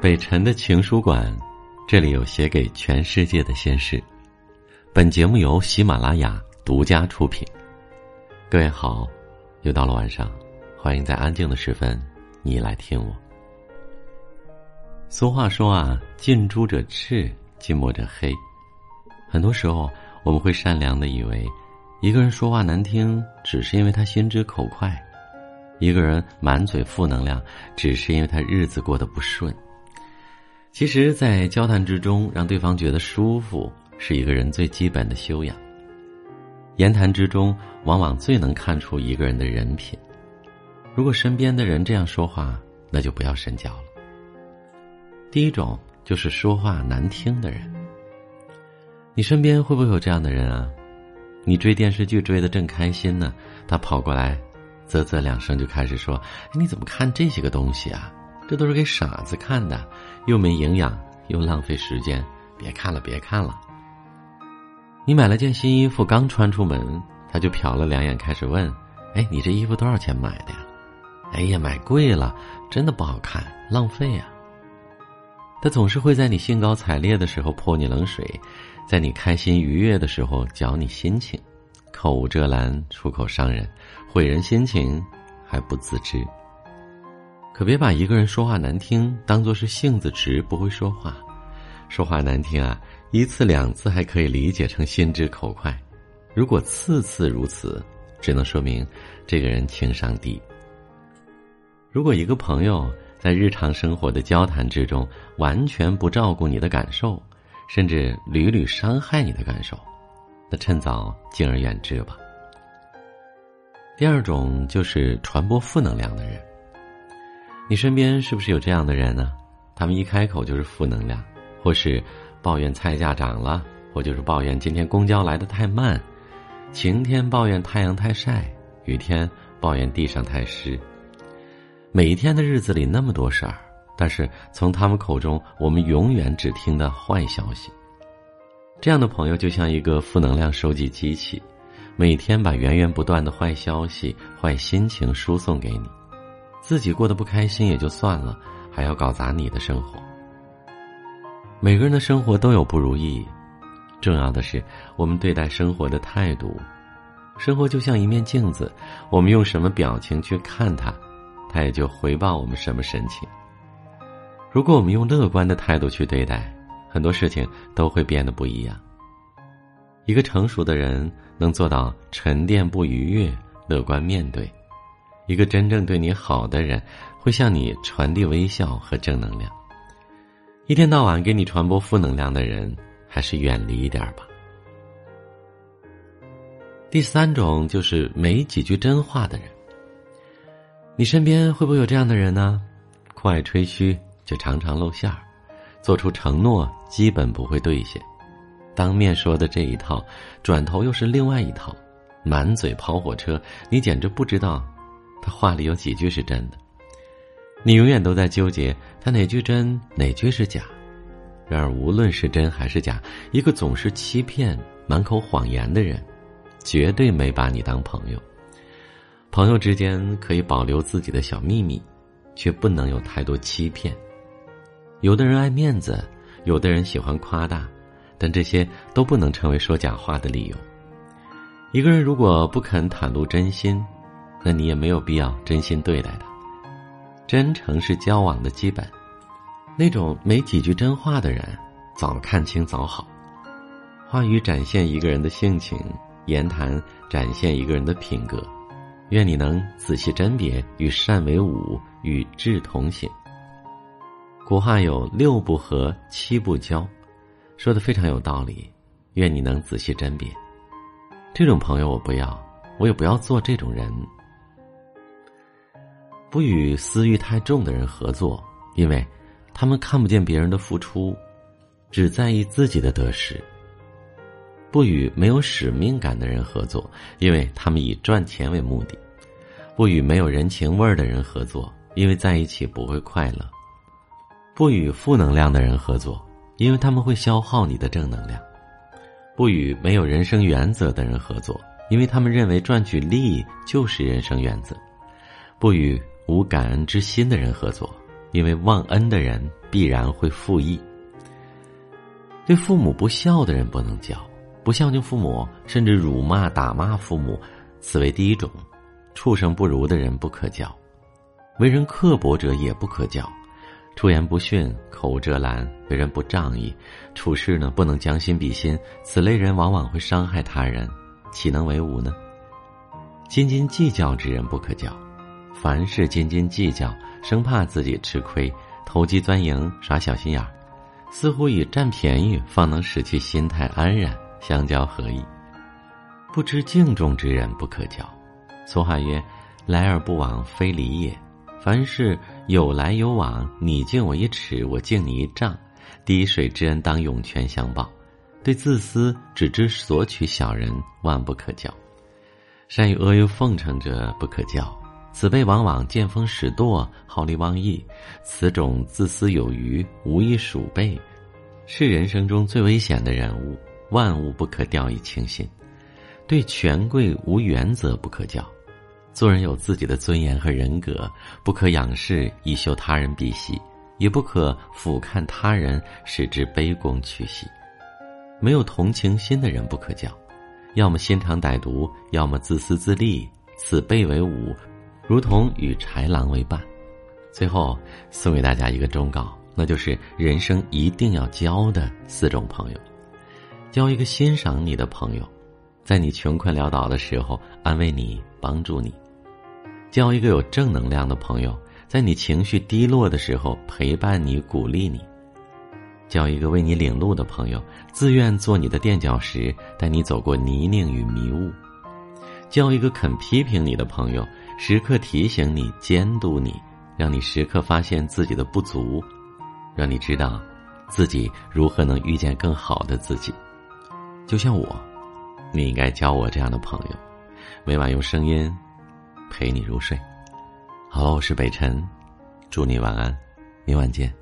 北辰的情书馆，这里有写给全世界的心事。本节目由喜马拉雅独家出品。各位好，又到了晚上，欢迎在安静的时分，你来听我。俗话说啊，近朱者赤，近墨者黑。很多时候，我们会善良的以为，一个人说话难听，只是因为他心直口快；一个人满嘴负能量，只是因为他日子过得不顺。其实，在交谈之中，让对方觉得舒服，是一个人最基本的修养。言谈之中，往往最能看出一个人的人品。如果身边的人这样说话，那就不要深交了。第一种就是说话难听的人。你身边会不会有这样的人啊？你追电视剧追的正开心呢，他跑过来，啧啧两声就开始说：“你怎么看这些个东西啊？”这都是给傻子看的，又没营养，又浪费时间，别看了，别看了。你买了件新衣服，刚穿出门，他就瞟了两眼，开始问：“哎，你这衣服多少钱买的呀？”“哎呀，买贵了，真的不好看，浪费呀。”他总是会在你兴高采烈的时候泼你冷水，在你开心愉悦的时候搅你心情，口无遮拦，出口伤人，毁人心情，还不自知。可别把一个人说话难听当做是性子直不会说话，说话难听啊，一次两次还可以理解成心直口快，如果次次如此，只能说明这个人情商低。如果一个朋友在日常生活的交谈之中完全不照顾你的感受，甚至屡屡伤害你的感受，那趁早敬而远之吧。第二种就是传播负能量的人。你身边是不是有这样的人呢？他们一开口就是负能量，或是抱怨菜价涨了，或就是抱怨今天公交来的太慢，晴天抱怨太阳太晒，雨天抱怨地上太湿。每一天的日子里那么多事儿，但是从他们口中，我们永远只听到坏消息。这样的朋友就像一个负能量收集机器，每天把源源不断的坏消息、坏心情输送给你。自己过得不开心也就算了，还要搞砸你的生活。每个人的生活都有不如意，重要的是我们对待生活的态度。生活就像一面镜子，我们用什么表情去看它，它也就回报我们什么神情。如果我们用乐观的态度去对待，很多事情都会变得不一样。一个成熟的人能做到沉淀不愉悦，乐观面对。一个真正对你好的人，会向你传递微笑和正能量。一天到晚给你传播负能量的人，还是远离一点吧。第三种就是没几句真话的人。你身边会不会有这样的人呢？酷爱吹嘘，却常常露馅儿；做出承诺，基本不会兑现。当面说的这一套，转头又是另外一套，满嘴跑火车，你简直不知道。他话里有几句是真的，你永远都在纠结他哪句真哪句是假。然而无论是真还是假，一个总是欺骗、满口谎言的人，绝对没把你当朋友。朋友之间可以保留自己的小秘密，却不能有太多欺骗。有的人爱面子，有的人喜欢夸大，但这些都不能成为说假话的理由。一个人如果不肯袒露真心，那你也没有必要真心对待他，真诚是交往的基本。那种没几句真话的人，早看清早好。话语展现一个人的性情，言谈展现一个人的品格。愿你能仔细甄别，与善为伍，与智同行。古话有六不和，七不交，说的非常有道理。愿你能仔细甄别。这种朋友我不要，我也不要做这种人。不与私欲太重的人合作，因为他们看不见别人的付出，只在意自己的得失；不与没有使命感的人合作，因为他们以赚钱为目的；不与没有人情味儿的人合作，因为在一起不会快乐；不与负能量的人合作，因为他们会消耗你的正能量；不与没有人生原则的人合作，因为他们认为赚取利益就是人生原则；不与无感恩之心的人合作，因为忘恩的人必然会负义。对父母不孝的人不能教，不孝敬父母，甚至辱骂、打骂父母，此为第一种。畜生不如的人不可教，为人刻薄者也不可教。出言不逊，口无遮拦，为人不仗义，处事呢不能将心比心，此类人往往会伤害他人，岂能为伍呢？斤斤计较之人不可教，凡事斤斤计较，生怕自己吃亏，投机钻营，耍小心眼儿，似乎以占便宜方能使其心态安然，相交合意。不知敬重之人不可教。俗话曰：“来而不往非礼也。”凡事有来有往，你敬我一尺，我敬你一丈，滴水之恩当涌泉相报。对自私只知索取小人，万不可教。善于阿谀奉承者不可教，此辈往往见风使舵，好利忘义。此种自私有余，无益鼠辈，是人生中最危险的人物。万物不可掉以轻心，对权贵无原则不可教。做人有自己的尊严和人格，不可仰视以秀他人鼻息，也不可俯瞰他人使之卑躬屈膝。没有同情心的人不可教，要么心肠歹毒，要么自私自利。此辈为伍，如同与豺狼为伴。最后送给大家一个忠告，那就是人生一定要交的四种朋友：交一个欣赏你的朋友。在你穷困潦倒的时候，安慰你，帮助你；交一个有正能量的朋友，在你情绪低落的时候，陪伴你，鼓励你；交一个为你领路的朋友，自愿做你的垫脚石，带你走过泥泞与迷雾；交一个肯批评你的朋友，时刻提醒你、监督你，让你时刻发现自己的不足，让你知道自己如何能遇见更好的自己。就像我。你应该交我这样的朋友，每晚用声音陪你入睡。好了，我是北辰，祝你晚安，明晚见。